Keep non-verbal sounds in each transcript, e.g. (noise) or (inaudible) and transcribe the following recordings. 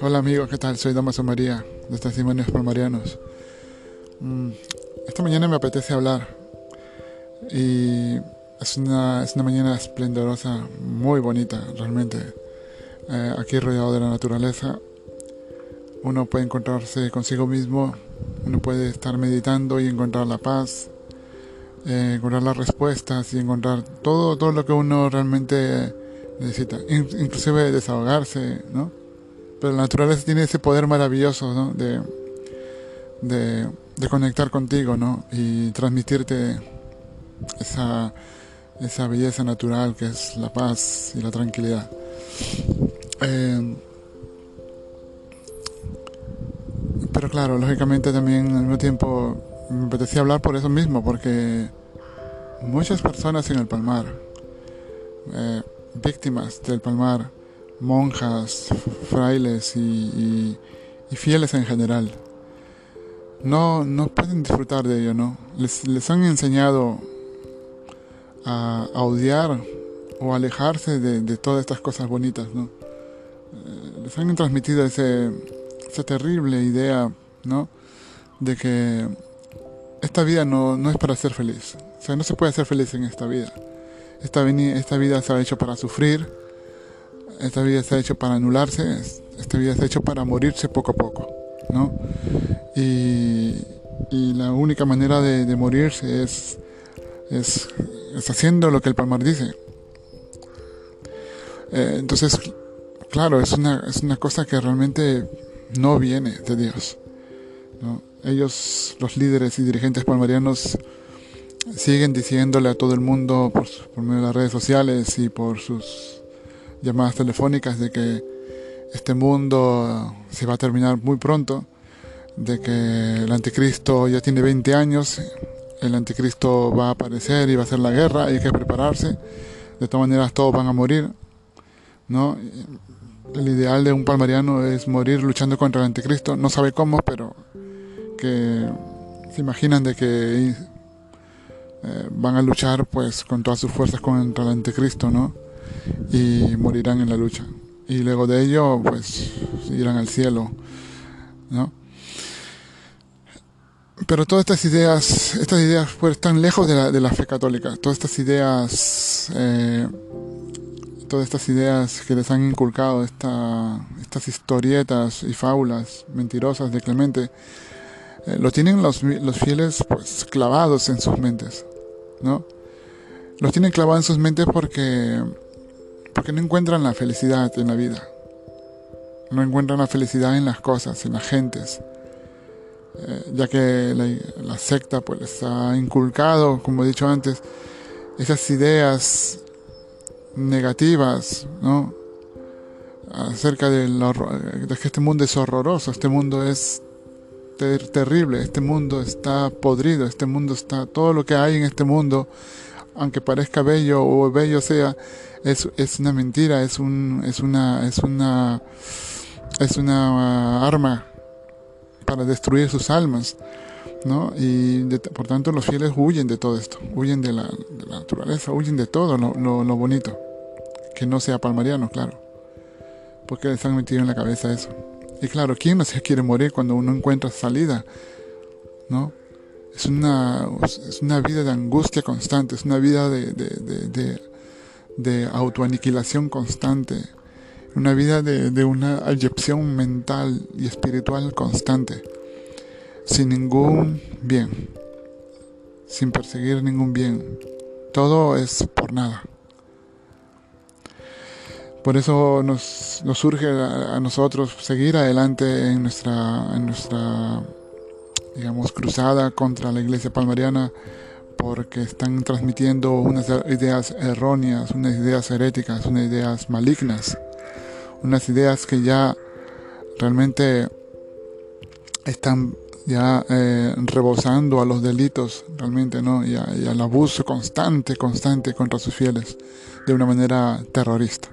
Hola amigos, ¿qué tal? Soy Damaso María de Testimonios Palmarianos. Mm, esta mañana me apetece hablar y es una, es una mañana esplendorosa, muy bonita realmente. Eh, aquí rodeado de la naturaleza, uno puede encontrarse consigo mismo, uno puede estar meditando y encontrar la paz, eh, encontrar las respuestas y encontrar todo, todo lo que uno realmente necesita, inclusive desahogarse, ¿no? Pero la naturaleza tiene ese poder maravilloso, ¿no? De, de, conectar contigo, ¿no? Y transmitirte esa, esa belleza natural que es la paz y la tranquilidad. Eh, pero claro, lógicamente también al mismo tiempo me apetecía hablar por eso mismo, porque muchas personas en el Palmar, eh, víctimas del Palmar, monjas, frailes y, fieles en general, no, no pueden disfrutar de ello, ¿no? Les, les han enseñado a, odiar o alejarse de, todas estas cosas bonitas, ¿no? Eh, les han transmitido ese, esa terrible idea, ¿no? De que esta vida no, no es para ser feliz. Sea, no se puede ser feliz en esta vida. Esta, vida se ha hecho para sufrir, esta vida se ha hecho para anularse, esta vida se ha hecho para morirse poco a poco, ¿no? Y, la única manera de, morirse es, es, haciendo lo que el Palmar dice. Eh, entonces, claro, es una, es una cosa que realmente no viene de Dios. Ellos, los líderes y dirigentes palmarianos, siguen diciéndole a todo el mundo por, medio de las redes sociales y por sus llamadas telefónicas de que este mundo se va a terminar muy pronto, de que el anticristo ya tiene 20 años, el anticristo va a aparecer y va a hacer la guerra, hay que prepararse, de todas maneras todos van a morir, ¿no? El ideal de un palmariano es morir luchando contra el anticristo, no sabe cómo, pero que se imaginan de que eh, van a luchar pues con todas sus fuerzas contra el anticristo, ¿no? Y morirán en la lucha. Y luego de ello pues irán al cielo, ¿no? Pero todas estas ideas, estas ideas pues están lejos de la, de la fe católica. Todas estas ideas eh, todas estas ideas que les han inculcado, esta, estas historietas y fábulas mentirosas de Clemente, eh, lo tienen los, los, fieles pues clavados en sus mentes, ¿no? Los tienen clavados en sus mentes porque, porque no encuentran la felicidad en la vida, no encuentran la felicidad en las cosas, en las gentes, eh, ya que la, secta pues les ha inculcado, como he dicho antes, esas ideas negativas, ¿no? Acerca de, de que este mundo es horroroso, este mundo es terrible, este mundo está podrido, este mundo está, todo lo que hay en este mundo, aunque parezca bello o bello sea, es, es una mentira, es un, es una, es una, es una arma para destruir sus almas. ¿no? Y por tanto los fieles huyen de todo esto, huyen de la, naturaleza, huyen de todo lo, lo, bonito, que no sea palmariano, claro, porque les han metido en la cabeza eso. Y claro, ¿quién no se quiere morir cuando uno encuentra salida? ¿No? Es una, es una vida de angustia constante, es una vida de, de, de, de autoaniquilación constante, una vida de, una ayepción mental y espiritual constante sin ningún bien, sin perseguir ningún bien. Todo es por nada. Por eso nos, nos surge a, nosotros seguir adelante en nuestra, en nuestra, digamos, cruzada contra la iglesia palmariana, porque están transmitiendo unas ideas erróneas, unas ideas heréticas, unas ideas malignas, unas ideas que ya realmente están ya eh, rebosando a los delitos realmente, ¿no? Y, al abuso constante, constante contra sus fieles, de una manera terrorista.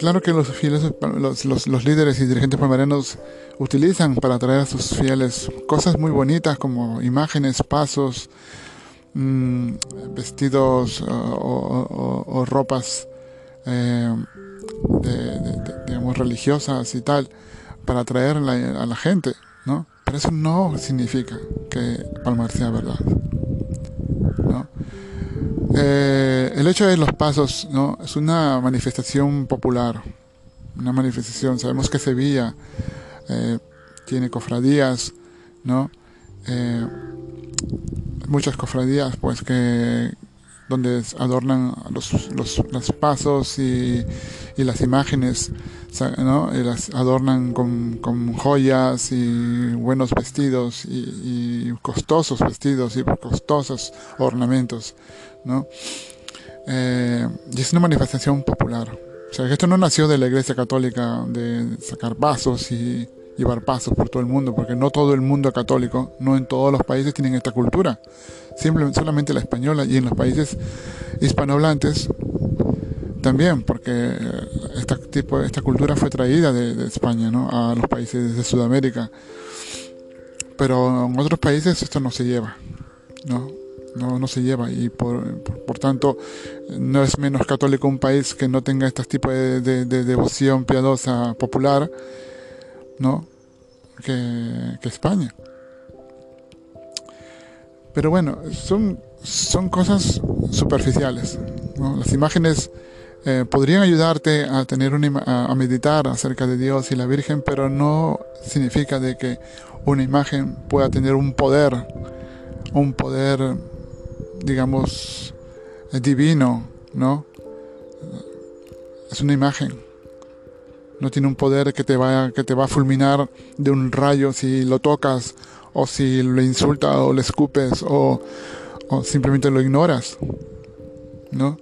Claro que los fieles, los, los, los líderes y dirigentes palmarianos utilizan para atraer a sus fieles cosas muy bonitas como imágenes, pasos, mm, vestidos o, ropas eh, digamos religiosas y tal para atraer a la, gente, ¿no? Pero eso no significa que Palmar sea verdad. Eh, el hecho de los pasos, ¿no? Es una manifestación popular, una manifestación. Sabemos que Sevilla eh, tiene cofradías, ¿no? Eh, muchas cofradías, pues que donde adornan los, los, pasos y, y, las imágenes, ¿no? las adornan con, con, joyas y buenos vestidos y, y, costosos vestidos y costosos ornamentos, ¿no? Eh, y es una manifestación popular. O sea, que esto no nació de la Iglesia Católica de sacar pasos y llevar pasos por todo el mundo, porque no todo el mundo católico, no en todos los países tienen esta cultura. Simplemente, solamente la española y en los países hispanohablantes también, porque esta, tipo, esta cultura fue traída de, España ¿no? a los países de Sudamérica. Pero en otros países esto no se lleva, ¿no? No, no se lleva y por, por, tanto no es menos católico un país que no tenga este tipo de, de, devoción piadosa popular ¿no? que, que España. Pero bueno, son, son cosas superficiales. Las imágenes eh, podrían ayudarte a, tener una, a meditar acerca de Dios y la Virgen, pero no significa de que una imagen pueda tener un poder, un poder digamos, divino, ¿no? Es una imagen. No tiene un poder que te va, que te va a fulminar de un rayo si lo tocas, o si lo insultas o le escupes, o, o simplemente lo ignoras, ¿no?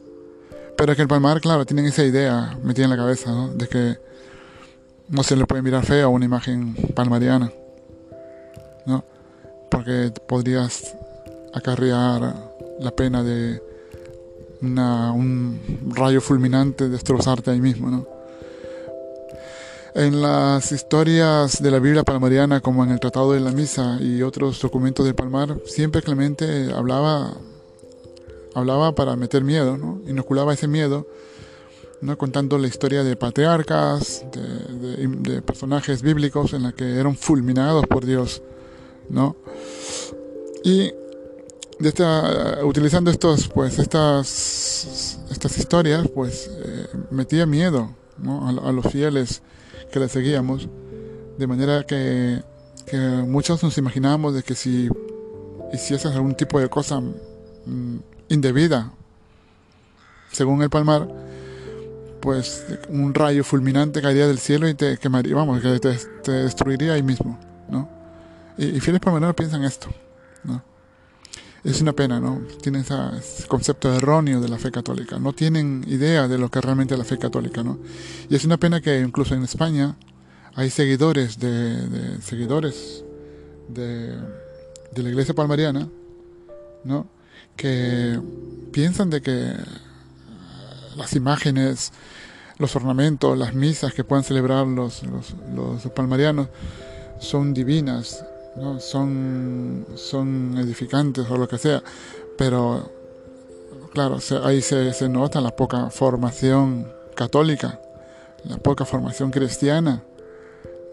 Pero es que el palmar, claro, tienen esa idea metida en la cabeza, ¿no? De que no se le puede mirar feo a una imagen palmariana, ¿no? Porque podrías acarrear la pena de un rayo fulminante destrozarte ahí mismo, ¿no? En las historias de la Biblia palmariana, como en el Tratado de la Misa y otros documentos del Palmar, siempre Clemente hablaba, hablaba para meter miedo, ¿no? inoculaba ese miedo, ¿no? contando la historia de patriarcas, de, de personajes bíblicos en la que eran fulminados por Dios, ¿no? Y de utilizando estos, pues, estas, estas historias, pues, eh, metía miedo a, los fieles que le seguíamos, de manera que, que, muchos nos imaginábamos de que si hicieses algún tipo de cosa mm, indebida, según el palmar, pues un rayo fulminante caería del cielo y te quemaría, vamos, que te, destruiría ahí mismo, ¿no? Y, y fieles palmareros piensan esto, ¿no? Es una pena, ¿no? Tienen ese concepto erróneo de la fe católica, no tienen idea de lo que realmente es la fe católica, ¿no? Y es una pena que incluso en España hay seguidores de, seguidores de, de, la iglesia palmariana, ¿no? Que piensan de que las imágenes, los ornamentos, las misas que puedan celebrar los, los palmarianos son divinas ¿no? son, son edificantes o lo que sea, pero claro, ahí se, se nota la poca formación católica, la poca formación cristiana,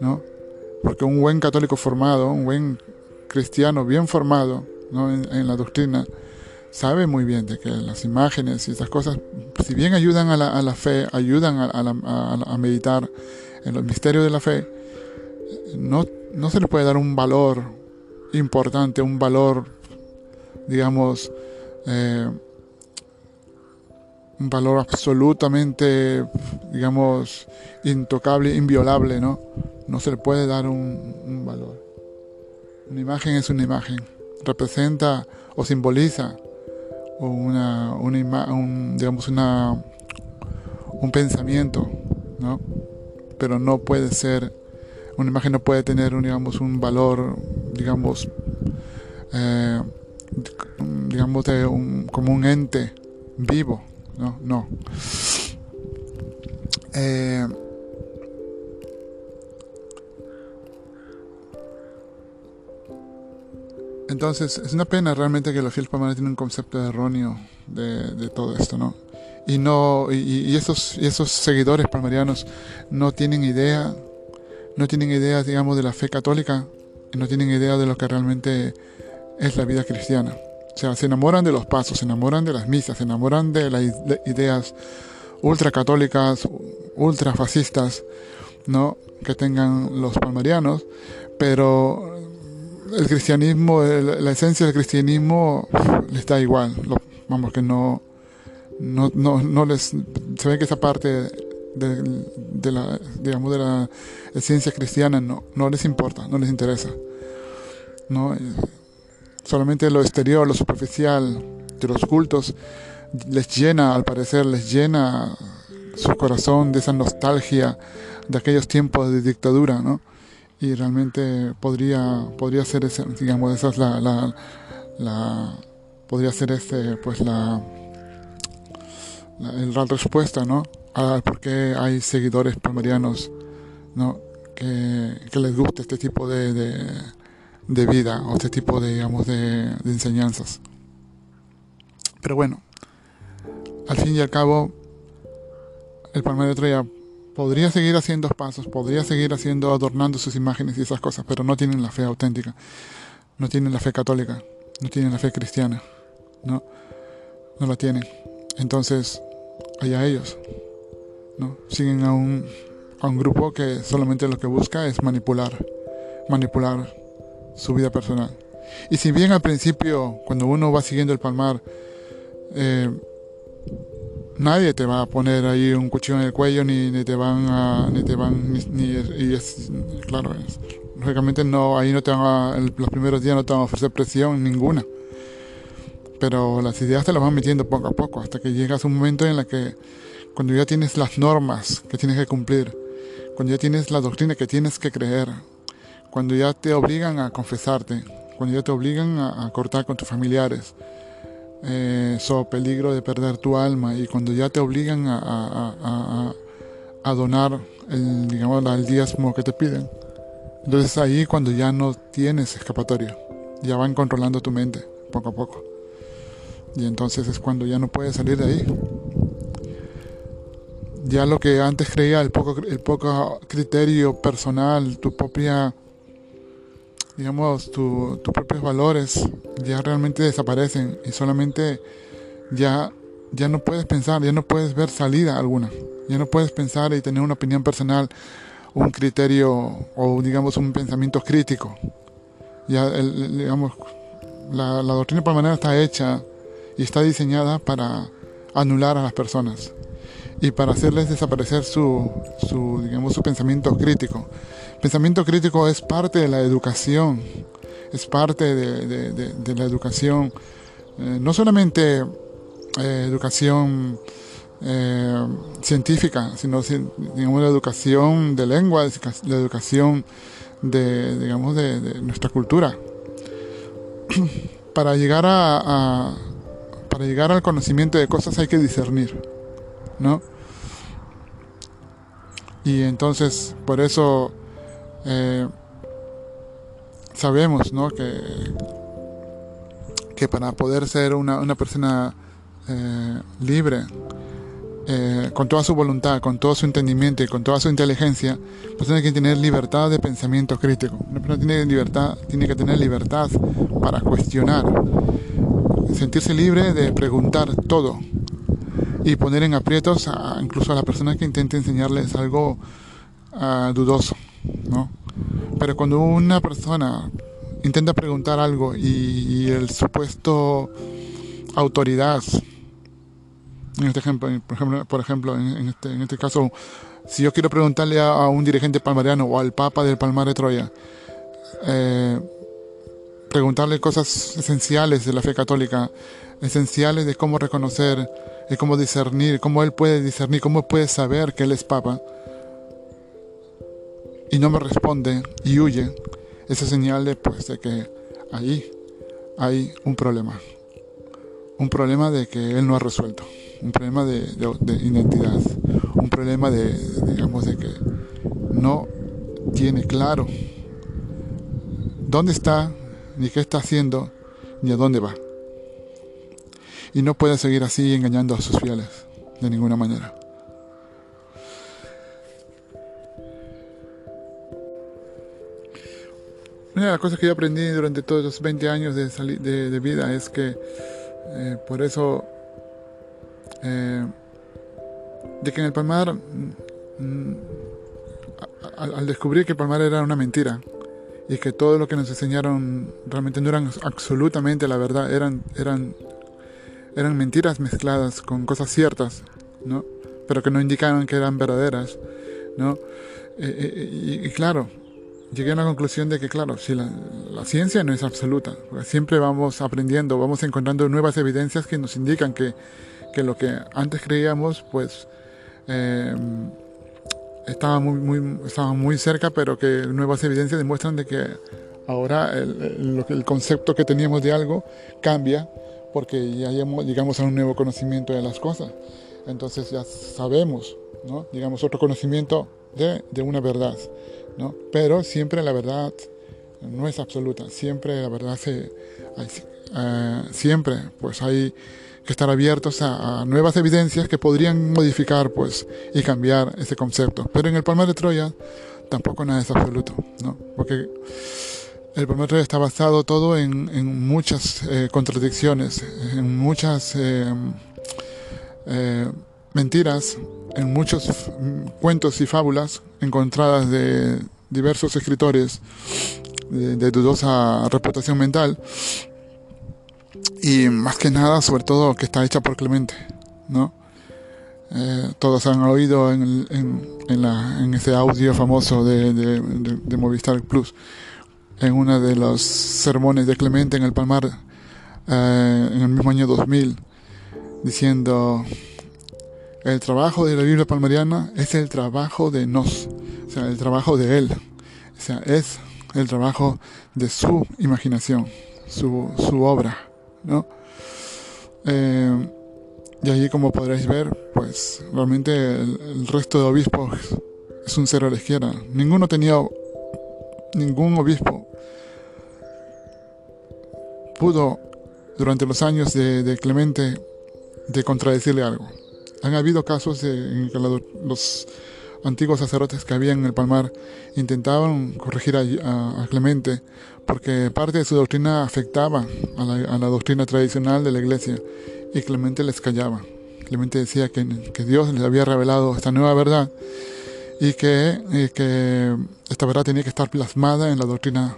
¿no? Porque un buen católico formado, un buen cristiano bien formado ¿no? en, la doctrina, sabe muy bien de que las imágenes y esas cosas, si bien ayudan a la, a la fe, ayudan a, a, a meditar en los misterios de la fe, no no se le puede dar un valor importante, un valor, digamos, eh, un valor absolutamente, digamos, intocable, inviolable, ¿no? No se le puede dar un, valor. Una imagen es una imagen, representa o simboliza una, una un, digamos, una, un pensamiento, ¿no? Pero no puede ser una imagen no puede tener, un, digamos, un valor, digamos, eh, digamos, de un, como un ente vivo, no, no. Eh, Entonces, es una pena realmente que los fieles palmarianos tienen un concepto erróneo de, de todo esto, ¿no? Y, no, y, y, esos, y esos seguidores palmarianos no tienen idea, no tienen idea, digamos, de la fe católica, no tienen idea de lo que realmente es la vida cristiana. O sea, se enamoran de los pasos, se enamoran de las misas, se enamoran de las ideas ultracatólicas, ultrafascistas, ¿no? que tengan los palmarianos, pero el cristianismo, la esencia del cristianismo les da igual, vamos que no, no, no, no les, se ve que esa parte de, de, la, digamos, de la esencia cristiana no, no les importa, no les interesa, no, solamente lo exterior, lo superficial de los cultos les llena, al parecer, les llena su corazón de esa nostalgia de aquellos tiempos de dictadura, ¿no? Y realmente podría, podría ser ese, digamos, esa es la, la, la podría ser este, pues la, la, respuesta, ¿no? A por qué hay seguidores palmarianos, ¿no? Que, les guste este tipo de, vida o este tipo de enseñanzas. Pero bueno, al fin y al cabo, el palmar de Troya podría seguir haciendo pasos, podría seguir haciendo, adornando sus imágenes y esas cosas, pero no tienen la fe auténtica, no tienen la fe católica, no tienen la fe cristiana, no, no la tienen. Entonces, allá ellos, ¿no? Siguen a un, a un grupo que solamente lo que busca es manipular, manipular su vida personal. Y si bien al principio, cuando uno va siguiendo el palmar, eh, nadie te va a poner ahí un cuchillo en el cuello ni, ni te van a ni te van ni, y es claro lógicamente no ahí no te van a, los primeros días no te van a ofrecer presión ninguna pero las ideas te las van metiendo poco a poco hasta que llegas a un momento en la que cuando ya tienes las normas que tienes que cumplir cuando ya tienes la doctrina que tienes que creer cuando ya te obligan a confesarte cuando ya te obligan a, cortar con tus familiares eh, so peligro de perder tu alma y cuando ya te obligan a, donar el, digamos, el diezmo que te piden, entonces ahí cuando ya no tienes escapatoria, ya van controlando tu mente poco a poco. Y entonces es cuando ya no puedes salir de ahí. Ya lo que antes creía, el poco, el poco criterio personal, tu propia digamos, tus propios valores ya realmente desaparecen y solamente ya, ya no puedes pensar, ya no puedes ver salida alguna, ya no puedes pensar y tener una opinión personal, un criterio o digamos un pensamiento crítico. Ya, digamos, la, la doctrina palmariana está hecha y está diseñada para anular a las personas y para hacerles desaparecer su, su, digamos, su pensamiento crítico. Pensamiento crítico es parte de la educación, es parte de, de, la educación, eh, no solamente eh, educación eh, científica, sino digamos, la educación de lengua, la educación de, digamos, de, nuestra cultura. (clears throat) para llegar a, para llegar al conocimiento de cosas hay que discernir, ¿no? Y entonces, por eso eh, sabemos ¿no? que, que para poder ser una, una persona eh, libre, eh, con toda su voluntad, con todo su entendimiento y con toda su inteligencia, pues tiene que tener libertad de pensamiento crítico. Una persona tiene, libertad, tiene que tener libertad para cuestionar, sentirse libre de preguntar todo y poner en aprietos a, incluso a la persona que intente enseñarles algo uh, dudoso. ¿no? Pero cuando una persona intenta preguntar algo y, el supuesto autoridad, en este ejemplo, por ejemplo, por ejemplo este, en este caso, si yo quiero preguntarle a, un dirigente palmariano o al Papa del Palmar de Troya, eh, preguntarle cosas esenciales de la fe católica, esenciales de cómo reconocer y cómo discernir, cómo él puede discernir, cómo puede saber que él es Papa, y no me responde y huye, esa señal de, pues, de que ahí hay un problema. Un problema de que él no ha resuelto. Un problema de, identidad. Un problema de, digamos, de que no tiene claro dónde está ni qué está haciendo, ni a dónde va. Y no puede seguir así engañando a sus fieles, de ninguna manera. Una de las cosas que yo aprendí durante todos los 20 años de, de, vida es que eh, por eso, eh, de que en el Palmar, mm, al, descubrir que el Palmar era una mentira y que todo lo que nos enseñaron realmente no eran absolutamente la verdad, eran, eran, eran mentiras mezcladas con cosas ciertas, ¿no? pero que no indicaban que eran verdaderas. ¿no? Eh, y claro, llegué a la conclusión de que, claro, si la, ciencia no es absoluta, siempre vamos aprendiendo, vamos encontrando nuevas evidencias que nos indican que, que lo que antes creíamos, pues, eh, estaba, muy, estaba muy cerca, pero que nuevas evidencias demuestran de que ahora el, concepto que teníamos de algo cambia porque ya llegamos a un nuevo conocimiento de las cosas. Entonces ya sabemos, ¿no? digamos, otro conocimiento de, una verdad. Pero siempre la verdad no es absoluta, siempre la verdad se, eh, siempre pues hay que estar abiertos a, nuevas evidencias que podrían modificar pues y cambiar ese concepto. Pero en el Palmar de Troya tampoco nada es absoluto, ¿no? Porque el de Troya está basado todo en, muchas eh, contradicciones, en muchas eh, mentiras, en muchos cuentos y fábulas encontradas de diversos escritores de, dudosa reputación mental. Y más que nada sobre todo que está hecha por Clemente no eh, todos han oído en, ese audio famoso de, de, Movistar Plus en uno de los sermones de Clemente en el Palmar eh, en el mismo año 2000 diciendo el trabajo de la Biblia palmariana es el trabajo de nos, o sea, el trabajo de Él. O sea, es el trabajo de su imaginación, su, su obra, ¿no? Eh, y allí, como podréis ver, pues realmente el, resto de obispos es un cero a la izquierda. Ninguno tenía, ningún obispo pudo durante los años de, de Clemente de contradecirle algo. Han habido casos en que los antiguos sacerdotes que habían en el Palmar intentaban corregir a, Clemente porque parte de su doctrina afectaba a la, doctrina tradicional de la iglesia y Clemente les callaba. Clemente decía que, Dios les había revelado esta nueva verdad y que, que esta verdad tenía que estar plasmada en la doctrina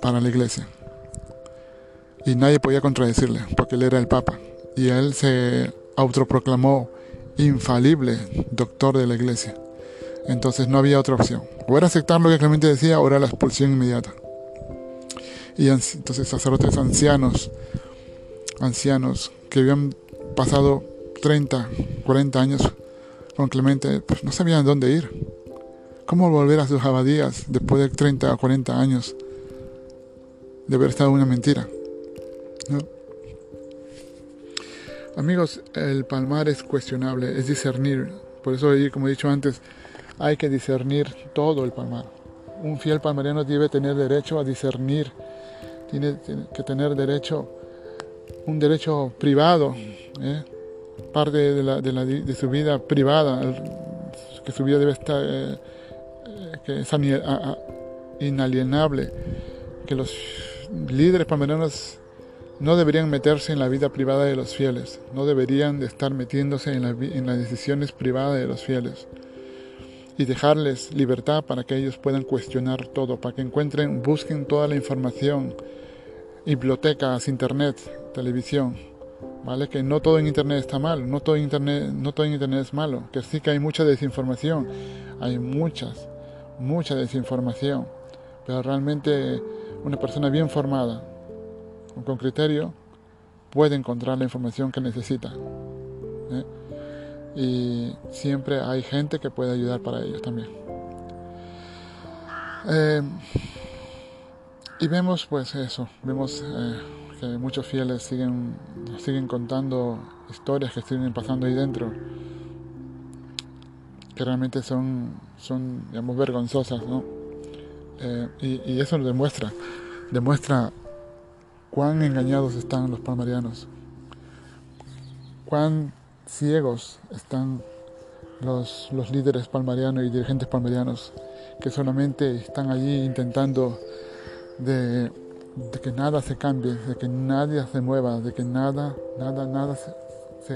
para la iglesia. Y nadie podía contradecirle porque él era el Papa y él se autoproclamó infalible doctor de la iglesia. Entonces no había otra opción. O era aceptar lo que Clemente decía o era la expulsión inmediata. Y entonces sacerdotes ancianos, ancianos que habían pasado 30, 40 años con Clemente, pues no sabían dónde ir. ¿Cómo volver a sus abadías después de 30 o 40 años de haber estado una mentira? ¿No? Amigos, el palmar es cuestionable, es discernir. Por eso, como he dicho antes, hay que discernir todo el palmar. Un fiel palmariano debe tener derecho a discernir, tiene, que tener derecho, un derecho privado, ¿eh? Parte de, su vida privada, que su vida debe estar, eh, es inalienable, que los líderes palmarianos no deberían meterse en la vida privada de los fieles, no deberían de estar metiéndose en, las decisiones privadas de los fieles y dejarles libertad para que ellos puedan cuestionar todo, para que encuentren, busquen toda la información, bibliotecas, internet, televisión, Que no todo en internet está mal, no todo en internet, no todo internet es malo, que sí que hay mucha desinformación, hay muchas, mucha desinformación, pero realmente una persona bien formada, con criterio, puede encontrar la información que necesita. ¿eh? Y siempre hay gente que puede ayudar para ellos también. Eh, y vemos pues eso, vemos eh, que muchos fieles siguen, siguen contando historias que siguen pasando ahí dentro, que realmente son, son digamos, vergonzosas, ¿no? y, y, eso nos demuestra demuestra cuán engañados están los palmarianos, cuán ciegos están los, los líderes palmarianos y dirigentes palmarianos que solamente están allí intentando de, que nada se cambie, de que nadie se mueva, de que nada, nada, nada se,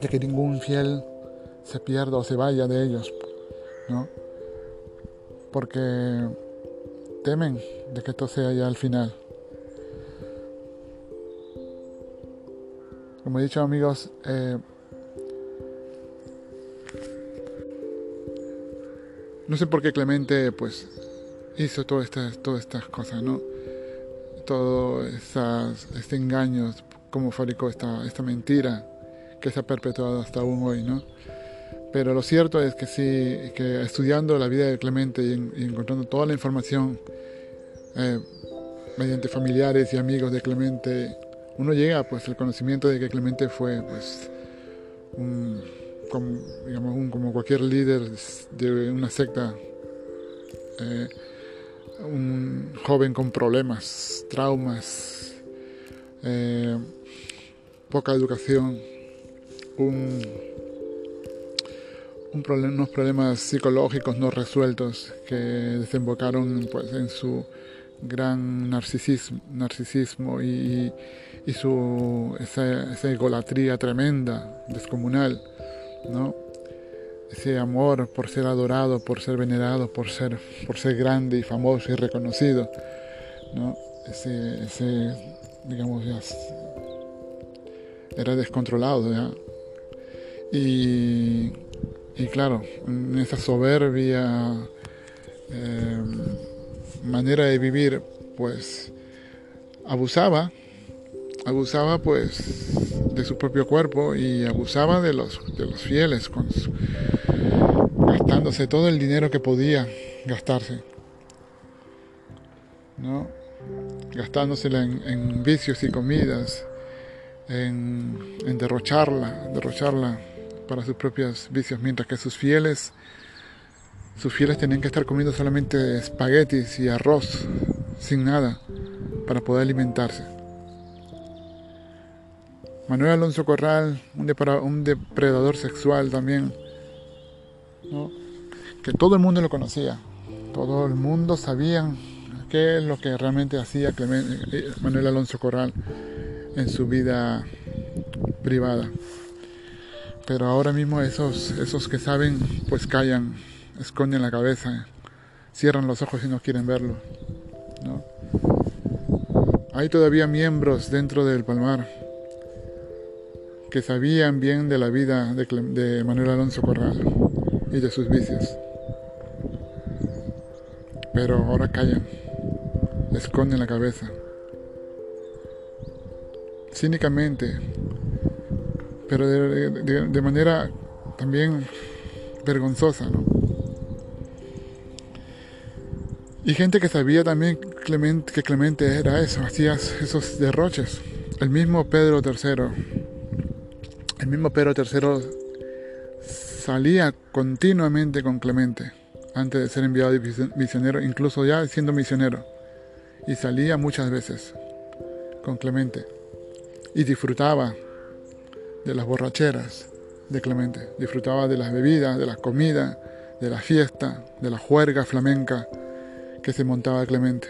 de que ningún fiel se pierda o se vaya de ellos, ¿no? Porque temen de que esto sea ya el final. Como he dicho amigos, eh, no sé por qué Clemente pues hizo todas estas, todas estas cosas, ¿no? Todo esas, este engaño, cómo fabricó esta, esta mentira que se ha perpetuado hasta aún hoy, ¿no? Pero lo cierto es que sí, que estudiando la vida de Clemente y, encontrando toda la información eh, mediante familiares y amigos de Clemente, uno llega pues al conocimiento de que Clemente fue pues como, digamos, un, como cualquier líder de una secta, eh, un joven con problemas, traumas, eh, poca educación, un, unos problemas psicológicos no resueltos que desembocaron pues, en su gran narcisismo, narcisismo y, y su, esa, esa, egolatría tremenda, descomunal, ¿no? Ese amor por ser adorado, por ser venerado, por ser, por ser grande y famoso y reconocido, ¿no? ese, ese digamos, ya era descontrolado ¿ya? Y, y claro, en esa soberbia eh, manera de vivir, pues abusaba, abusaba pues de su propio cuerpo y abusaba de los, de los fieles, con gastándose todo el dinero que podía gastarse, ¿no? gastándosela en, vicios y comidas, en, en derrocharla, derrocharla para sus propios vicios, mientras que sus fieles, sus fieles tenían que estar comiendo solamente espaguetis y arroz, sin nada, para poder alimentarse. Manuel Alonso Corral, un, depredador sexual también, que todo el mundo lo conocía, todo el mundo sabía qué es lo que realmente hacía eh, Manuel Alonso Corral en su vida privada. Pero ahora mismo esos, esos que saben, pues callan, esconden la cabeza, cierran los ojos y no quieren verlo. Hay todavía miembros dentro del Palmar que sabían bien de la vida de, Manuel Alonso Corral y de sus vicios. Pero ahora callan, esconden la cabeza. Cínicamente pero de, manera también vergonzosa. Y gente que sabía también que Clemente era eso, hacía esos derroches. El mismo Pedro III, el mismo Pedro III salía continuamente con Clemente antes de ser enviado misionero, incluso ya siendo misionero. Y salía muchas veces con Clemente y disfrutaba de las borracheras de Clemente. Disfrutaba de las bebidas, de las comidas, de la fiesta, de la juerga flamenca que se montaba Clemente.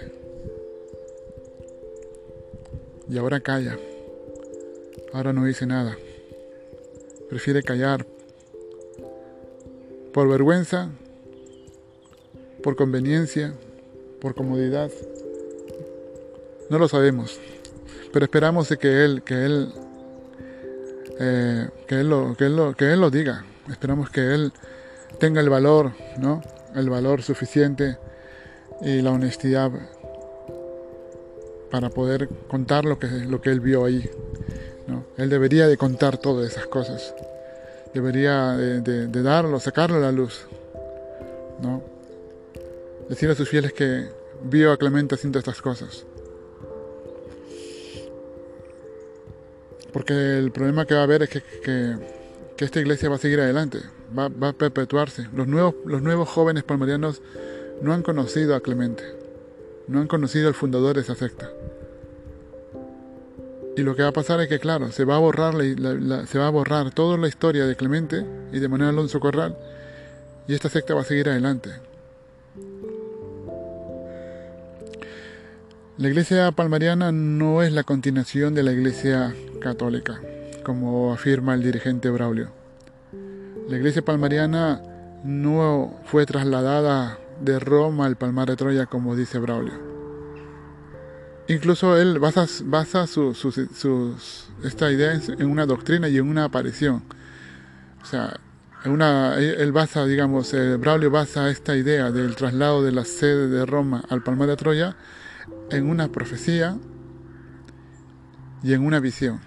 Y ahora calla. Ahora no dice nada. Prefiere callar. Por vergüenza, por conveniencia, por comodidad. No lo sabemos. Pero esperamos de que él, que él eh, que, él lo, que, él lo, que Él lo diga. Esperamos que Él tenga el valor, ¿no? El valor suficiente y la honestidad para poder contar lo que, lo que Él vio ahí. ¿No? Él debería de contar todas esas cosas. Debería de, darlo, sacarlo a la luz. ¿no? Decir a sus fieles que vio a Clemente haciendo estas cosas. Porque el problema que va a haber es que, esta iglesia va a seguir adelante, va, va, a perpetuarse. Los nuevos, los nuevos jóvenes palmarianos no han conocido a Clemente, no han conocido al fundador de esa secta. Y lo que va a pasar es que, claro, se va a borrar, se va a borrar toda la historia de Clemente y de Manuel Alonso Corral, y esta secta va a seguir adelante. La iglesia palmariana no es la continuación de la iglesia católica, como afirma el dirigente Braulio. La iglesia palmariana no fue trasladada de Roma al Palmar de Troya, como dice Braulio. Incluso él basa, basa su, esta idea en una doctrina y en una aparición. O sea, una, él basa, digamos, Braulio basa esta idea del traslado de la sede de Roma al Palmar de Troya en una profecía y en una visión.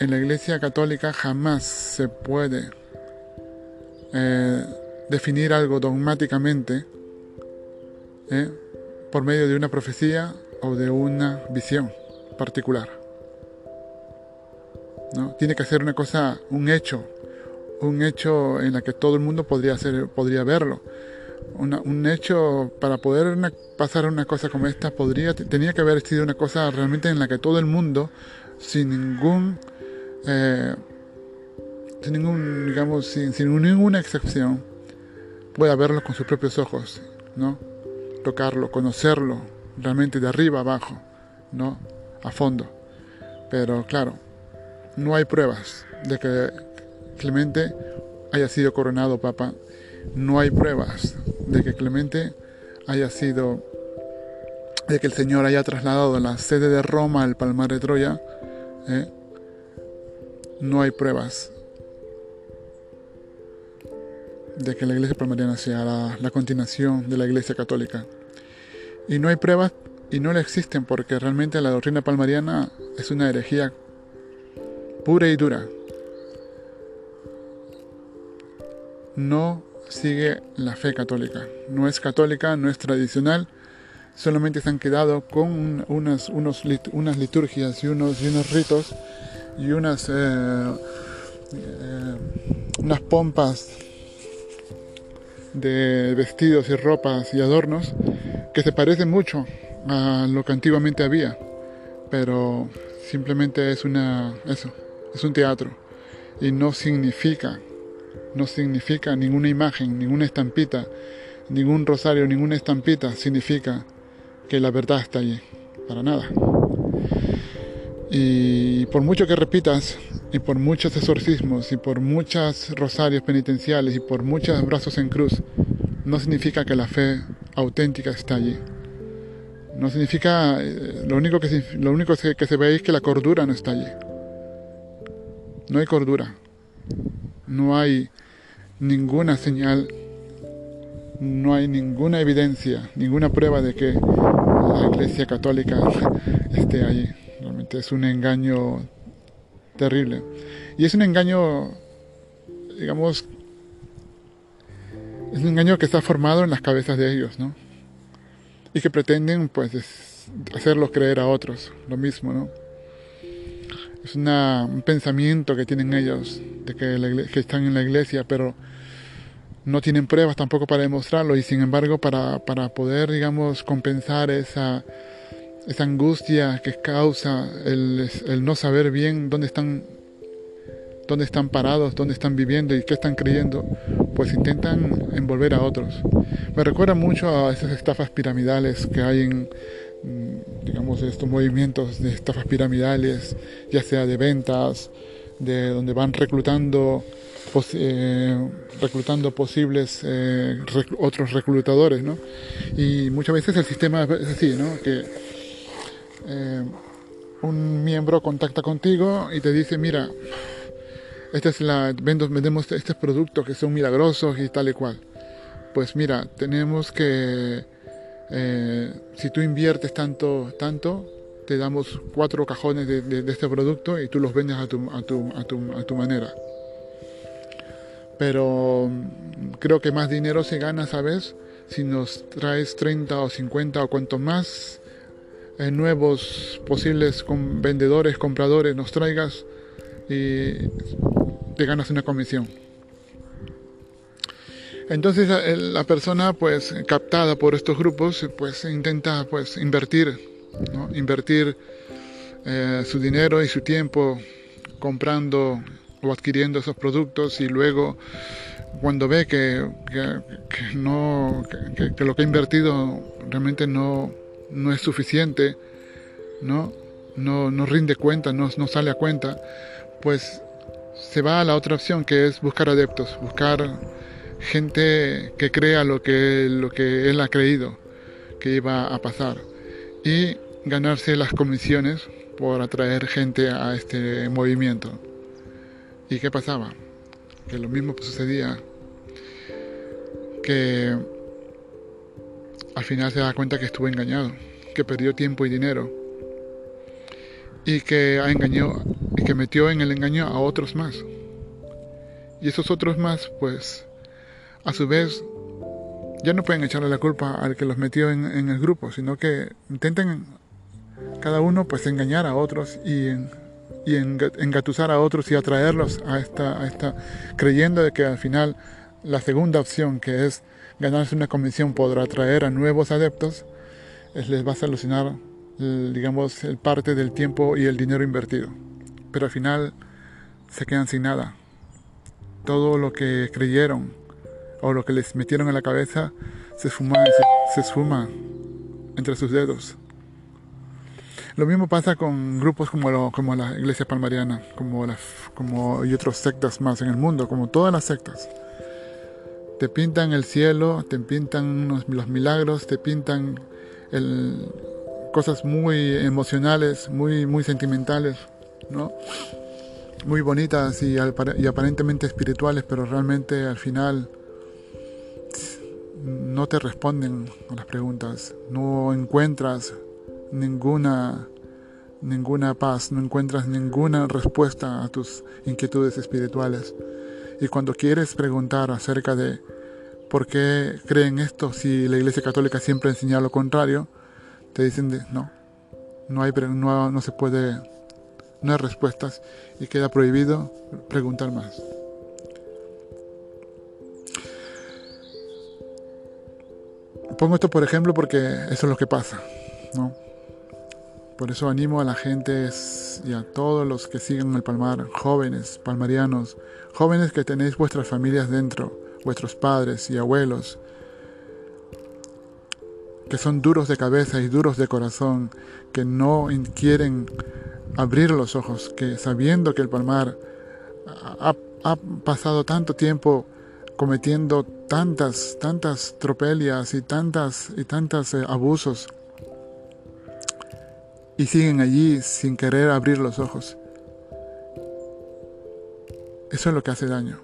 En la Iglesia Católica jamás se puede eh, definir algo dogmáticamente. ¿eh? Por medio de una profecía o de una visión particular. ¿no? Tiene que ser una cosa, un hecho, un hecho en la que todo el mundo podría, hacer, podría verlo. un hecho para poder pasar una cosa como esta podría tenía que haber sido una cosa realmente en la que todo el mundo sin ningún eh, sin ningún digamos sin, sin ninguna excepción pueda verlo con sus propios ojos no tocarlo, conocerlo realmente de arriba abajo, ¿no? A fondo. Pero claro, no hay pruebas de que Clemente haya sido coronado papa. No hay pruebas de que Clemente haya sido, de que el Señor haya trasladado la sede de Roma al Palmar de Troya. ¿eh? No hay pruebas de que la iglesia palmariana sea la, continuación de la iglesia católica. Y no hay pruebas y no le existen porque realmente la doctrina palmariana es una herejía pura y dura. No sigue la fe católica, no es católica, no es tradicional, solamente se han quedado con unas, unos, unas liturgias y unos, y unos ritos y unas, eh, eh, unas pompas de vestidos y ropas y adornos que se parecen mucho a lo que antiguamente había, pero simplemente es una eso, es un teatro y no significa no significa ninguna imagen, ninguna estampita, ningún rosario, ninguna estampita significa que la verdad está allí, para nada. Y por mucho que repitas, y por muchos exorcismos, y por muchos rosarios penitenciales, y por muchos brazos en cruz, no significa que la fe auténtica está allí. No significa, eh, lo único, que, lo único que se ve es que la cordura no está allí. No hay cordura. No hay ninguna señal, no hay ninguna evidencia, ninguna prueba de que la Iglesia Católica esté allí es un engaño terrible. Y es un engaño, digamos, es un engaño que está formado en las cabezas de ellos, ¿no? Y que pretenden, pues, hacerlos creer a otros, lo mismo, ¿no? Es un pensamiento que tienen ellos de que, que están en la iglesia, pero no tienen pruebas tampoco para demostrarlo y sin embargo para, para poder, digamos, compensar esa esa angustia que causa el, no saber bien dónde están, dónde están parados, dónde están viviendo y qué están creyendo, pues intentan envolver a otros. Me recuerda mucho a esas estafas piramidales que hay en, mm, digamos, estos movimientos de estafas piramidales, ya sea de ventas, de donde van reclutando eh, reclutando posibles eh, otros reclutadores, ¿no? Y muchas veces el sistema es así, ¿no? Que eh, un miembro contacta contigo y te dice, mira, esta es la, vendemos estos productos que son milagrosos y tal y cual. Pues mira, tenemos que, eh, si tú inviertes tanto, tanto, te damos cuatro cajones de, este producto y tú los vendes a tu, a tu, a tu, a tu manera. Pero mm, creo que más dinero se gana, ¿sabes? Si nos traes 30 o 50 o cuanto más nuevos posibles vendedores, compradores nos traigas y te ganas una comisión. Entonces la, persona pues captada por estos grupos pues intenta pues invertir, invertir eh, su dinero y su tiempo comprando o adquiriendo esos productos y luego cuando ve que, no, que, lo que ha invertido realmente no, no es suficiente, ¿no? No, no rinde cuenta, no, no sale a cuenta, pues se va a la otra opción que es buscar adeptos, buscar gente que crea lo que, lo que él ha creído que iba a pasar y ganarse las comisiones por atraer gente a este movimiento. ¿Y qué pasaba? Que lo mismo sucedía que al final se da cuenta que estuvo engañado, que perdió tiempo y dinero y que ha engañado y que metió en el engaño a otros más. Y esos otros más, pues, a su vez, ya no pueden echarle la culpa al que los metió en, el grupo, sino que intenten cada uno pues engañar a otros y, y engatusar a otros y atraerlos a esta, a esta, creyendo de que al final la segunda opción, que es ganarse una comisión por atraer a nuevos adeptos, les va a solucionar, digamos, el parte del tiempo y el dinero invertido. Pero al final se quedan sin nada. Todo lo que creyeron o lo que les metieron en la cabeza se esfuma, se, esfuma entre sus dedos. Lo mismo pasa con grupos como, como la Iglesia Palmariana, como, las, como y otras sectas más en el mundo, como todas las sectas. Te pintan el cielo, te pintan los milagros, te pintan cosas muy emocionales, muy, muy sentimentales, ¿no? muy bonitas y, y aparentemente espirituales, pero realmente al final no te responden a las preguntas, no encuentras ninguna ninguna paz, no encuentras ninguna respuesta a tus inquietudes espirituales. Y cuando quieres preguntar acerca de por qué creen esto si la Iglesia Católica siempre enseña lo contrario, te dicen de, no, no, hay, no, no se puede, no hay respuestas y queda prohibido preguntar más. Pongo esto por ejemplo porque eso es lo que pasa, ¿no? Por eso animo a la gente y a todos los que sigan el Palmar, jóvenes, palmarianos, jóvenes que tenéis vuestras familias dentro, vuestros padres y abuelos, que son duros de cabeza y duros de corazón, que no quieren abrir los ojos, que sabiendo que el Palmar ha, pasado tanto tiempo cometiendo tantas, tantas tropelias y tantas y tantos eh, abusos, y siguen allí sin querer abrir los ojos. Eso es lo que hace daño.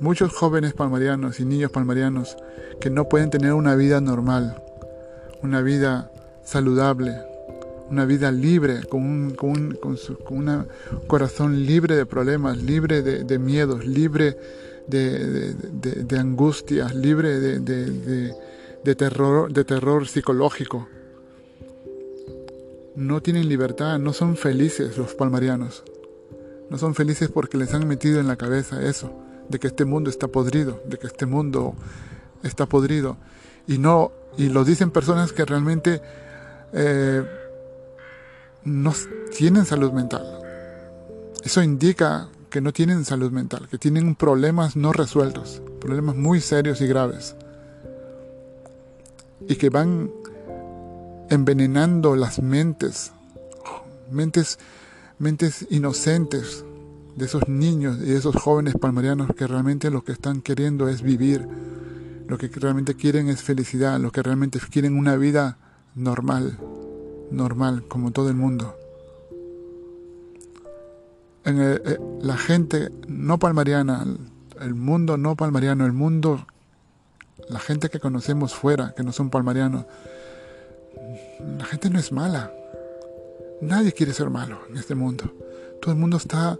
Muchos jóvenes palmarianos y niños palmarianos que no pueden tener una vida normal, una vida saludable, una vida libre, con un, con corazón libre de problemas, libre de, miedos, libre de, de angustias, libre de, terror, de terror psicológico no tienen libertad, no son felices los palmarianos. No son felices porque les han metido en la cabeza eso, de que este mundo está podrido, de que este mundo está podrido. Y no, y lo dicen personas que realmente eh, no tienen salud mental. Eso indica que no tienen salud mental, que tienen problemas no resueltos, problemas muy serios y graves. Y que van envenenando las mentes, mentes, mentes inocentes de esos niños y de esos jóvenes palmarianos que realmente lo que están queriendo es vivir, lo que realmente quieren es felicidad, lo que realmente quieren una vida normal, normal, como todo el mundo. En eh, la gente no palmariana, el mundo no palmariano, el mundo, la gente que conocemos fuera, que no son palmarianos, la gente no es mala. Nadie quiere ser malo en este mundo. Todo el mundo está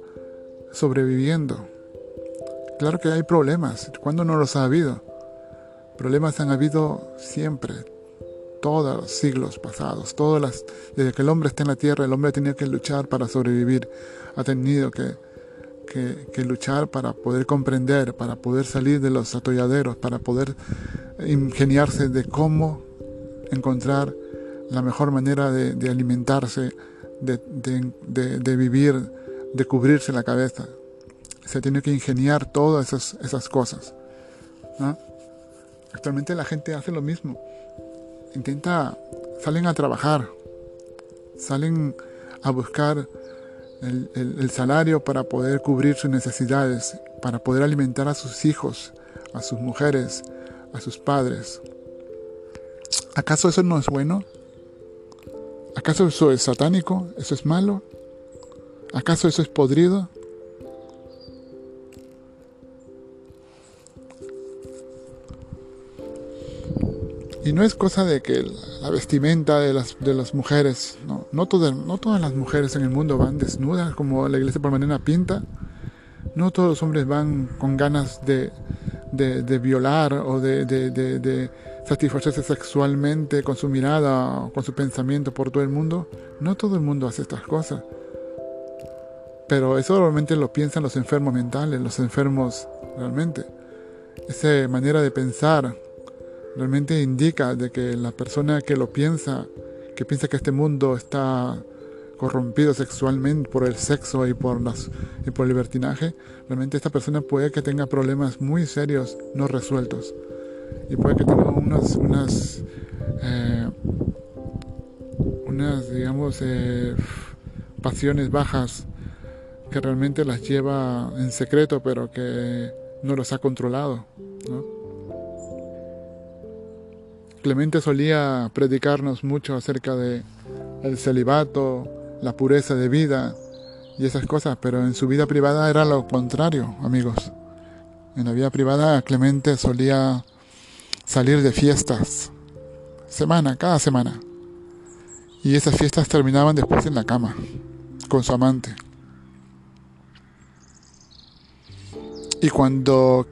sobreviviendo. Claro que hay problemas. ¿Cuándo no los ha habido? Problemas han habido siempre, todos los siglos pasados, todas las, desde que el hombre está en la tierra, el hombre ha tenido que luchar para sobrevivir, ha tenido que que, luchar para poder comprender, para poder salir de los atolladeros, para poder ingeniarse de cómo encontrar la mejor manera de, alimentarse, de, vivir, de cubrirse la cabeza. Se tiene que ingeniar todas esas, cosas. Actualmente la gente hace lo mismo. Intenta, salen a trabajar, salen a buscar el, salario para poder cubrir sus necesidades, para poder alimentar a sus hijos, a sus mujeres, a sus padres. ¿Acaso eso no es bueno? ¿Acaso eso es satánico? ¿Eso es malo? ¿Acaso eso es podrido? Y no es cosa de que la vestimenta de las, de las mujeres, no, no, todas, no todas las mujeres en el mundo van desnudas como la iglesia palmarina pinta. No todos los hombres van con ganas de, de, violar o de, satisfacerse sexualmente con su mirada o con su pensamiento por todo el mundo. No todo el mundo hace estas cosas. Pero eso realmente lo piensan los enfermos mentales, los enfermos realmente. Esa manera de pensar realmente indica de que la persona que lo piensa, que piensa que este mundo está corrompido sexualmente por el sexo y por, las, y por el libertinaje, realmente esta persona puede que tenga problemas muy serios no resueltos y puede que tenga unas, unas, eh, digamos, eh, pasiones bajas que realmente las lleva en secreto pero que no los ha controlado. ¿no? Clemente solía predicarnos mucho acerca de el celibato, la pureza de vida y esas cosas, pero en su vida privada era lo contrario, amigos. En la vida privada Clemente solía salir de fiestas, semana, cada semana. Y esas fiestas terminaban después en la cama, con su amante. Y cuando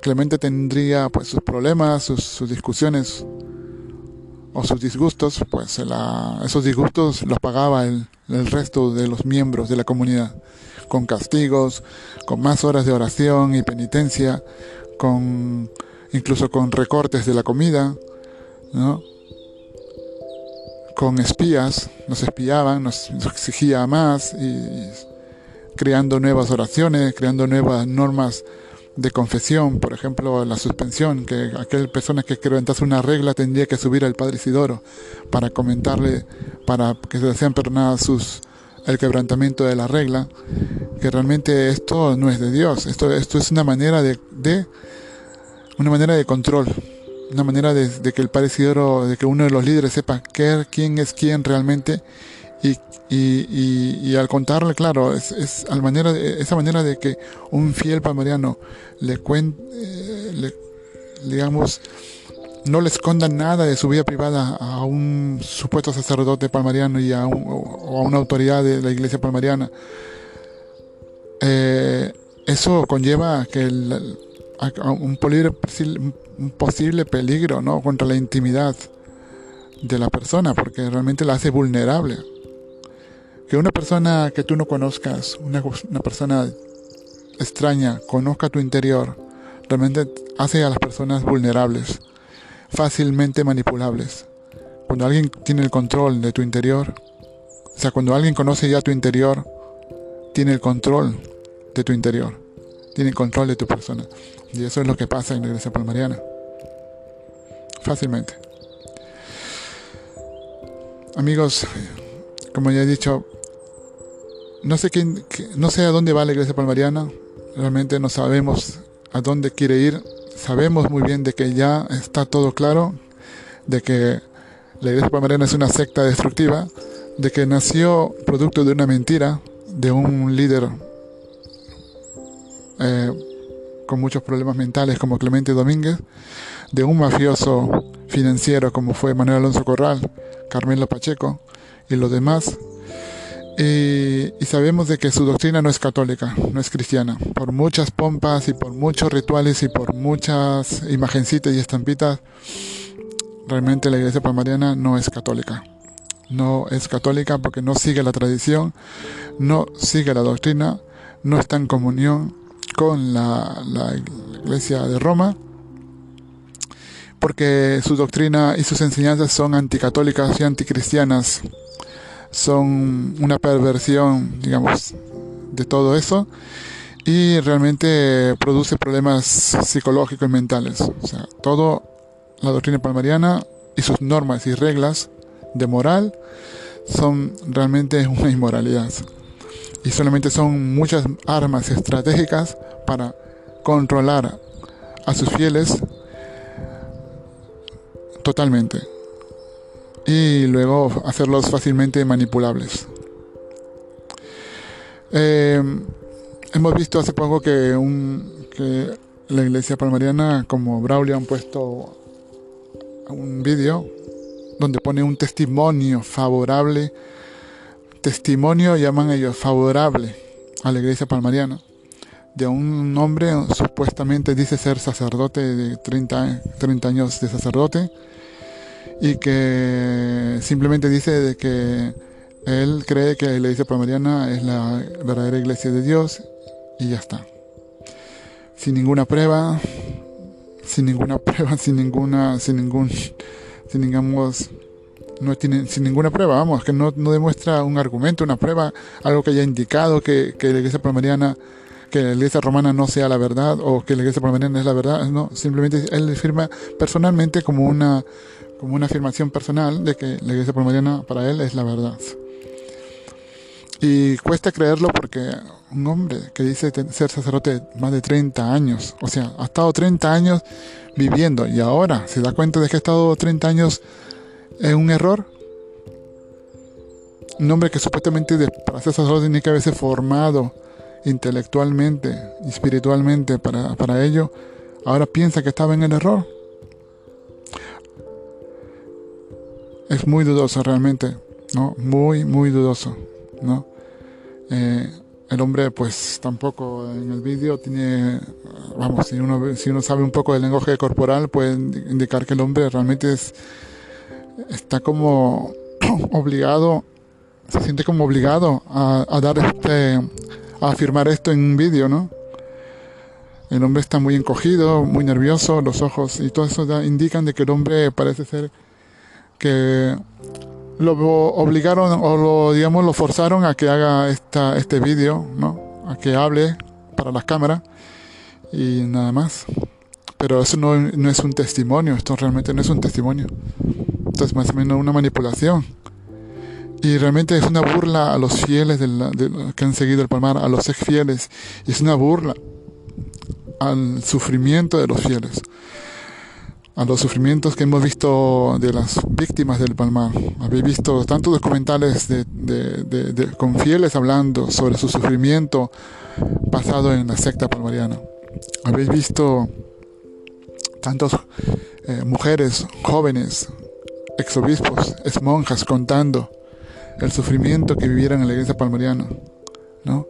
Clemente tendría pues sus problemas, sus, discusiones o sus disgustos, pues esos disgustos los pagaba el, el resto de los miembros de la comunidad, con castigos, con más horas de oración y penitencia, con incluso con recortes de la comida, ¿no? con espías, nos espiaban, nos, exigía más y creando nuevas oraciones, creando nuevas normas de confesión, por ejemplo, la suspensión, que aquel persona que quebrantase una regla tendría que subir al Padre Isidoro para comentarle, para que se sean perdonadas sus el quebrantamiento de la regla, que realmente esto no es de Dios, esto, esto es una manera de una manera de control, una manera de, que el Padre Isidoro, de que uno de los líderes sepa qué, quién es quién realmente y y, y, al contarle, claro, es, esa manera de que un fiel palmariano le cuente, eh, digamos, no le esconda nada de su vida privada a un supuesto sacerdote palmariano y a, o a una autoridad de la iglesia palmariana. Eh, eso conlleva que el, un, un posible peligro ¿no? contra la intimidad de la persona, porque realmente la hace vulnerable que una persona que tú no conozcas, una, persona extraña, conozca tu interior, realmente hace a las personas vulnerables, fácilmente manipulables. Cuando alguien tiene el control de tu interior, o sea, cuando alguien conoce ya tu interior, tiene el control de tu interior, tiene el control de tu persona. Y eso es lo que pasa en la iglesia palmariana. Fácilmente. Amigos, como ya he dicho, no sé quién, no sé a dónde va la iglesia palmariana, realmente no sabemos a dónde quiere ir, sabemos muy bien de que ya está todo claro, de que la iglesia palmariana es una secta destructiva, de que nació producto de una mentira de un líder eh, con muchos problemas mentales como Clemente Domínguez, de un mafioso financiero como fue Manuel Alonso Corral, Carmelo Pacheco y los demás y, sabemos de que su doctrina no es católica, no es cristiana. Por muchas pompas y por muchos rituales y por muchas imagencitas y estampitas, realmente la iglesia palmariana no es católica. No es católica porque no sigue la tradición, no sigue la doctrina, no está en comunión con la, la Iglesia de Roma, porque su doctrina y sus enseñanzas son anticatólicas y anticristianas, son una perversión, digamos, de todo eso y realmente produce problemas psicológicos y mentales. O sea, todo la doctrina palmariana y sus normas y reglas de moral son realmente una inmoralidad. Y solamente son muchas armas estratégicas para controlar a sus fieles totalmente. Y luego hacerlos fácilmente manipulables. Eh, hemos visto hace poco que, un, que la iglesia palmariana, como Braulio, han puesto un vídeo donde pone un testimonio favorable, testimonio llaman ellos favorable a la iglesia palmariana, de un hombre supuestamente dice ser sacerdote de 30, 30 años de sacerdote y que simplemente dice de que él cree que la iglesia palmariana es la verdadera iglesia de Dios y ya está. Sin ninguna prueba, sin ninguna (laughs) prueba, sin ninguna, sin ningún, sin digamos, no tiene, sin ninguna prueba, vamos, que no, no demuestra un argumento, una prueba, algo que haya indicado que, que la iglesia palmariana, que la iglesia romana no sea la verdad o que la iglesia palmariana es la verdad, no, simplemente él afirma personalmente como una, como una afirmación personal de que la iglesia palmariana para él es la verdad. Y cuesta creerlo porque un hombre que dice ser sacerdote más de 30 años, o sea, ha estado 30 años viviendo y ahora se da cuenta de que ha estado 30 años en un error. Un hombre que supuestamente para ser sacerdote tiene que haberse formado intelectualmente y espiritualmente para, para ello, ahora piensa que estaba en el error. Es muy dudoso realmente, ¿no? Muy, muy dudoso, ¿no? Eh, el hombre pues tampoco en el vídeo tiene, vamos, si uno, si uno sabe un poco del lenguaje corporal puede indicar que el hombre realmente es, está como (clears throat) obligado, se siente como obligado a, dar este, a afirmar esto en un vídeo, ¿no? El hombre está muy encogido, muy nervioso, los ojos y todo eso indican de que el hombre parece ser que lo obligaron o lo digamos lo forzaron a que haga esta, este vídeo, ¿no? A que hable para las cámaras y nada más. Pero eso no, no, es un testimonio, esto realmente no es un testimonio. Es más o menos una manipulación. Y realmente es una burla a los fieles que han seguido el palmar, a los ex fieles. Y es una burla al sufrimiento de los fieles a los sufrimientos que hemos visto de las víctimas del Palmar. Habéis visto tantos documentales con fieles hablando sobre su sufrimiento pasado en la secta palmariana. Habéis visto tantas eh, mujeres jóvenes, exobispos, ex monjas contando el sufrimiento que vivieron en la iglesia palmariana. ¿no?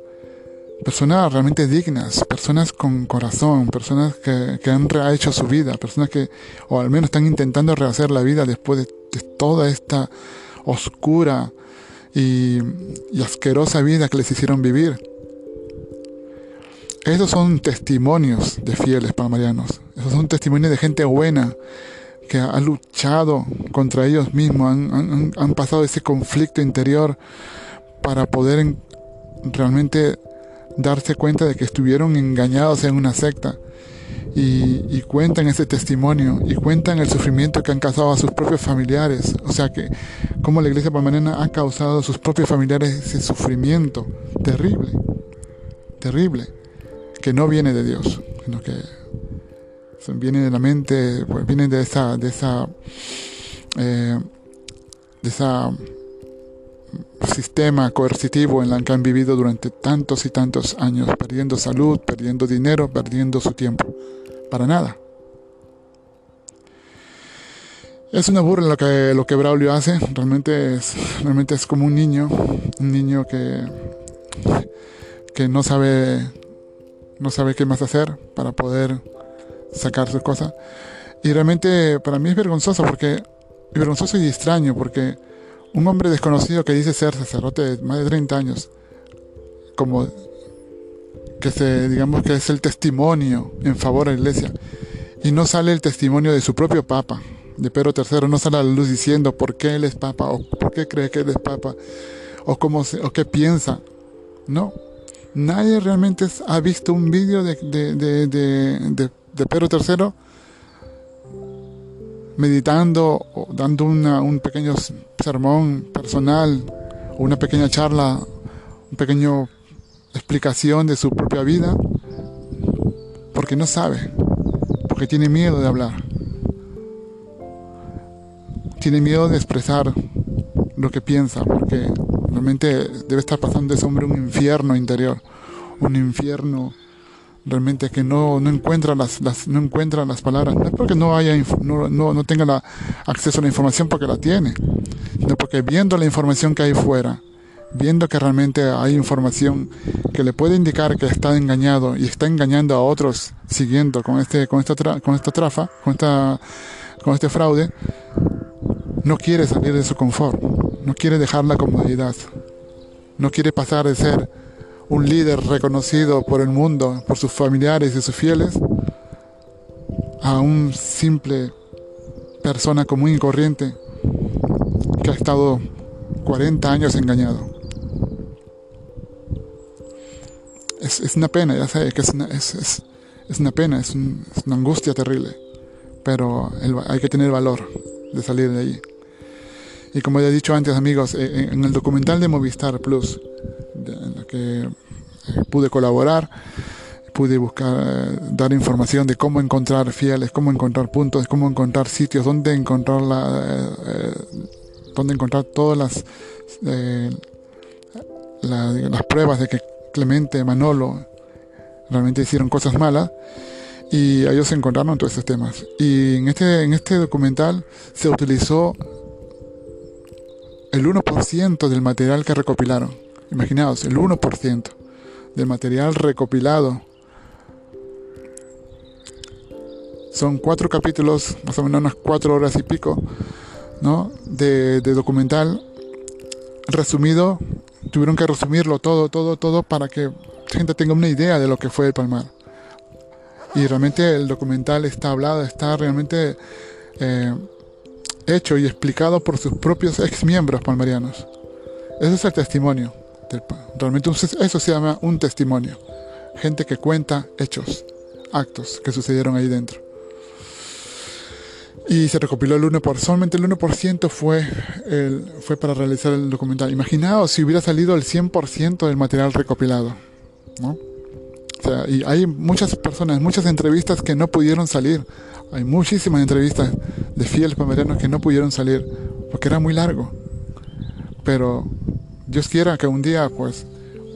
personas realmente dignas, personas con corazón, personas que, que han rehecho su vida, personas que, o al menos están intentando rehacer la vida después de, toda esta oscura y, y, asquerosa vida que les hicieron vivir. Esos son testimonios de fieles palmarianos, esos son testimonios de gente buena que ha luchado contra ellos mismos, han, pasado ese conflicto interior para poder realmente darse cuenta de que estuvieron engañados en una secta. Y, cuentan ese testimonio y cuentan el sufrimiento que han causado a sus propios familiares. O sea que como la iglesia palmarena ha causado a sus propios familiares ese sufrimiento terrible, terrible, que no viene de Dios, sino que viene de la mente, pues, viene de esa, de esa, eh, de esa sistema coercitivo en el que han vivido durante tantos y tantos años, perdiendo salud, perdiendo dinero, perdiendo su tiempo. Para nada. Es una burla lo que, lo que Braulio hace. Realmente es, realmente es como un niño. Un niño que, que no sabe, no sabe qué más hacer para poder sacar sus cosas. Y realmente para mí es vergonzoso porque, vergonzoso y extraño porque un hombre desconocido que dice ser sacerdote de más de 30 años, como que se, digamos que es el testimonio en favor de la iglesia. Y no sale el testimonio de su propio papa, de Pedro III, no sale a la luz diciendo por qué él es papa, o por qué cree que él es papa, o, cómo o qué piensa. No, nadie realmente ha visto un vídeo de, de, de, de, de Pedro III meditando o dando una, un pequeño sermón personal, una pequeña charla, un pequeño explicación de su propia vida, porque no sabe, porque tiene miedo de hablar, tiene miedo de expresar lo que piensa, porque realmente debe estar pasando ese hombre un infierno interior, un infierno realmente que no, no encuentra las, las, no encuentra las palabras, no es porque no haya no, no, no tenga la, acceso a la información porque la tiene, sino porque viendo la información que hay fuera, viendo que realmente hay información que le puede indicar que está engañado y está engañando a otros siguiendo con este con esta con esta trafa, con esta con este fraude, no quiere salir de su confort, no quiere dejar la comodidad, no quiere pasar de ser un líder reconocido por el mundo, por sus familiares y sus fieles, a un simple persona común y corriente que ha estado 40 años engañado. Es, una pena, ya sé que es una, es, una pena, es, una angustia terrible, pero hay que tener valor de salir de ahí. Y como ya he dicho antes, amigos, eh, en el documental de Movistar Plus, en la que eh, pude colaborar, pude buscar, eh, dar información de cómo encontrar fieles, cómo encontrar puntos, cóntrar encontrar sitios, dónde encontrar la, encontrar todas las, las pruebas de que Clemente, Manolo, realmente hicieron cosas malas y ellos encontraron todos esos temas. Y en este, en este documental se utilizó el 1% del material que recopilaron. Imaginaos, el 1% del material recopilado. Son cuatro capítulos, más o menos unas cuatro horas y pico, ¿no? De, documental resumido tuvieron que resumirlo todo, todo, todo para que la gente tenga una idea de lo que fue el Palmar. Y realmente el documental está hablado, está realmente eh, hecho y explicado por sus propios ex miembros palmarianos. Ese es el testimonio. realmente eso se llama un testimonio. Gente que cuenta hechos, actos que sucedieron ahí dentro y se recopiló el 1%, solamente el 1% fue, fue para realizar el documental. Imaginaos si hubiera salido el 100% del material recopilado, ¿no? O sea, y hay muchas personas, muchas entrevistas que no pudieron salir. Hay muchísimas entrevistas de fieles palmerianos que no pudieron salir porque era muy largo. Pero Dios quiera que un día, pues,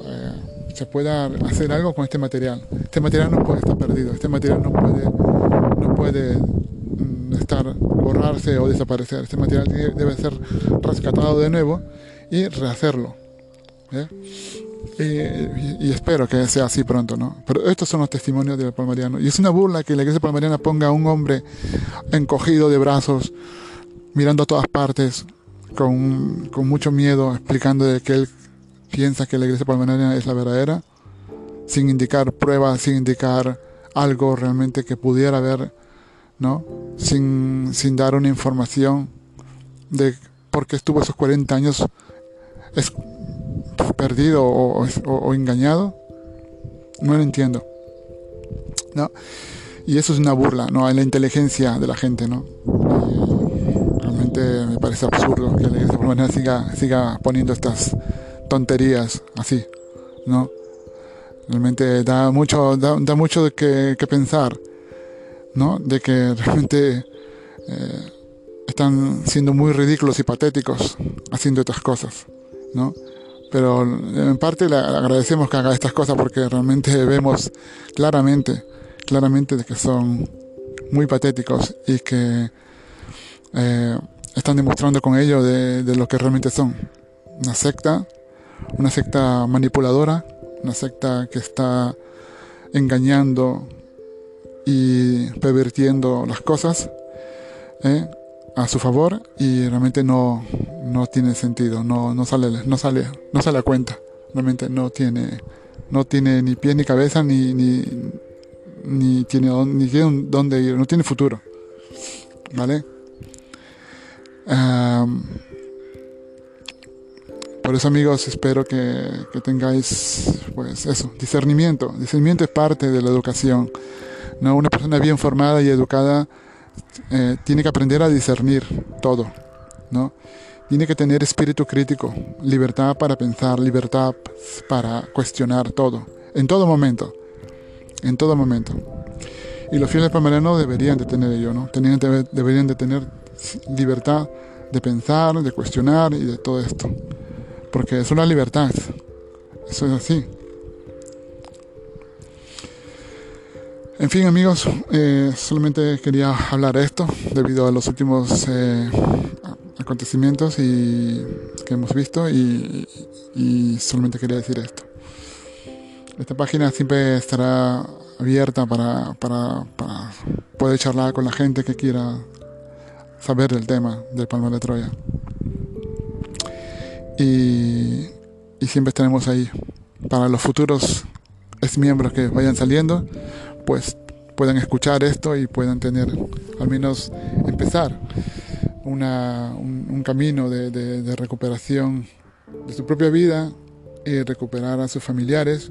eh, se pueda hacer algo con este material. Este material no puede estar perdido. Este material no puede, no puede estar, borrarse o desaparecer. Este material debe ser rescatado de nuevo y rehacerlo. Y, espero que sea así pronto, ¿no? Pero estos son los testimonios del palmariano. Y es una burla que la iglesia palmariana ponga a un hombre encogido de brazos, mirando a todas partes, con, con mucho miedo, explicando de que él piensa que la iglesia palmariana es la verdadera, sin indicar pruebas, sin indicar algo realmente que pudiera haber ¿no? Sin, sin dar una información de por qué estuvo esos 40 años es, perdido o, engañado. No lo entiendo. ¿no? Y eso es una burla ¿no? en la inteligencia de la gente. ¿no? realmente me parece absurdo que la iglesia siga, siga poniendo estas tonterías así. ¿no? Realmente da mucho, da, da mucho de que, que pensar. ¿no? De que realmente eh, están siendo muy ridículos y patéticos haciendo estas cosas, ¿no? Pero en parte le agradecemos que haga estas cosas porque realmente vemos claramente, claramente que son muy patéticos y que eh, están demostrando con ello de, de lo que realmente son. Una secta, una secta manipuladora, una secta que está engañando y pervirtiendo las cosas ¿eh? A su favor y realmente no, no tiene sentido, no, no, sale, no, sale, no sale a cuenta, realmente no tiene no tiene ni pie ni cabeza ni, ni, ni tiene, ni tiene dónde ir, no tiene futuro. ¿Vale? por eso amigos espero que, que, tengáis pues eso, discernimiento. Discernimiento es parte de la educación. ¿no? Una persona bien formada y educada eh, tiene que aprender a discernir todo. ¿no? Tiene que tener espíritu crítico, libertad para pensar, libertad para cuestionar todo, en todo momento, en todo momento. Y los fieles palmarianos deberían de tener ello, ¿no? deberían de tener libertad de pensar, de cuestionar y de todo esto. Porque es una libertad. Eso es así. En fin amigos, eh, solamente quería hablar esto debido a los últimos eh, acontecimientos y, que hemos visto y, solamente quería decir esto. Esta página siempre estará abierta para, para, poder charlar con la gente que quiera saber del tema del Palma de Troya. Y, y siempre estaremos ahí para los futuros ex miembros que vayan saliendo, pues puedan escuchar esto y puedan tener, al menos empezar un, camino de, recuperación de su propia vida y recuperar a sus familiares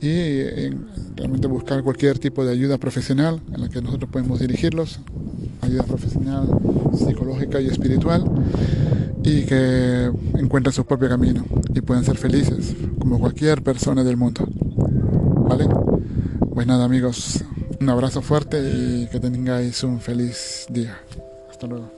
y realmente buscar cualquier tipo de ayuda profesional en la que nosotros podemos dirigirlos, ayuda profesional, psicológica y espiritual, y que encuentren su propio camino y puedan ser felices como cualquier persona del mundo. ¿Vale? Pues nada amigos, un abrazo fuerte y que tengáis un feliz día. Hasta luego.